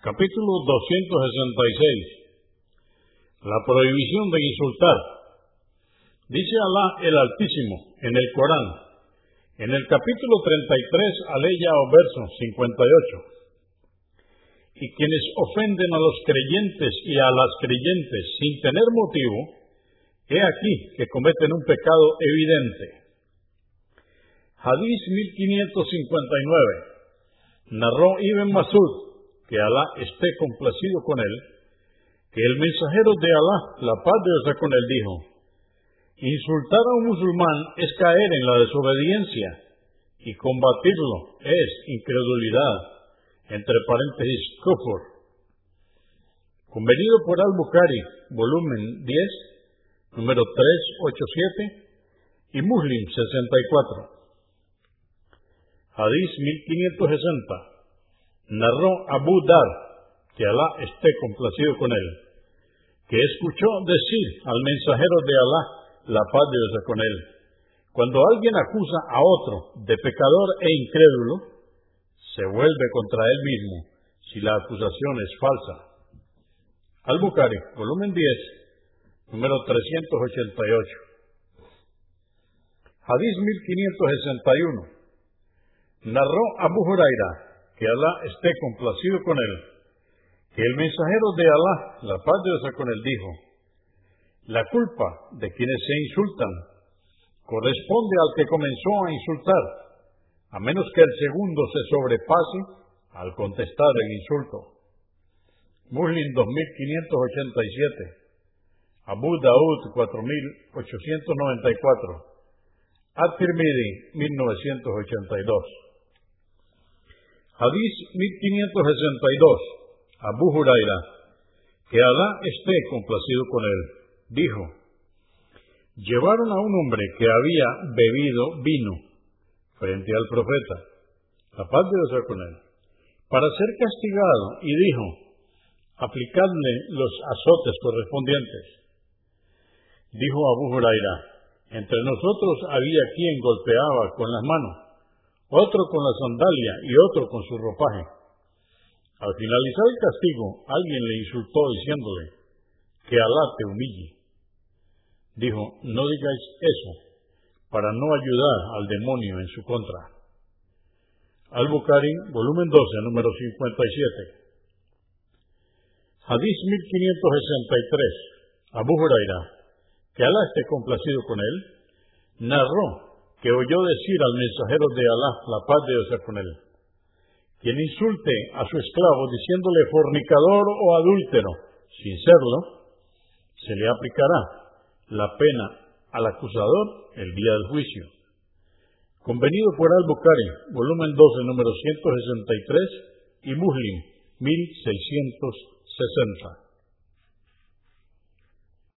Capítulo 266. La prohibición de insultar. Dice Alá el Altísimo en el Corán, en el capítulo 33, aleya o verso 58. Y quienes ofenden a los creyentes y a las creyentes sin tener motivo, he aquí que cometen un pecado evidente. Hadís 1559. Narró Ibn Masud, que Alá esté complacido con él, que el mensajero de Alá, la paz de Dios con él, dijo, insultar a un musulmán es caer en la desobediencia y combatirlo es incredulidad, entre paréntesis, kufur. Convenido por Al-Bukhari, volumen 10, número 387, y Muslim 64. Hadís 1560. Narró Abu Dar, que Alá esté complacido con él, que escuchó decir al mensajero de Alá, la paz de Dios con él, cuando alguien acusa a otro de pecador e incrédulo, se vuelve contra él mismo si la acusación es falsa. Al-Bukhari, volumen 10, número 388. Hadís 1561 narró Abu Huraira, que Alá esté complacido con él, que el mensajero de Alá, la paz de Dios con él, dijo, la culpa de quienes se insultan corresponde al que comenzó a insultar, a menos que el segundo se sobrepase al contestar el insulto. Muslim 2587, Abu Daud 4894, At-Tirmidhi 1982. Hadís 1562. Abu Huraira, que Alá esté complacido con él, dijo, llevaron a un hombre que había bebido vino frente al profeta, la paz de Dios con él, para ser castigado y dijo, aplicadle los azotes correspondientes. Dijo Abu Huraira, entre nosotros había quien golpeaba con las manos otro con la sandalia y otro con su ropaje. Al finalizar el castigo, alguien le insultó diciéndole, que Alá te humille. Dijo, no digáis eso, para no ayudar al demonio en su contra. Al-Bukhari, volumen 12, número 57. Hadís 1563. Abu Huraira, que Alá esté complacido con él, narró que oyó decir al mensajero de Alá, la paz de Dios con él, quien insulte a su esclavo diciéndole fornicador o adúltero, sin serlo, se le aplicará la pena al acusador el día del juicio. Convenido por Al-Bukhari, volumen 12, número 163 y Muslim, 1660.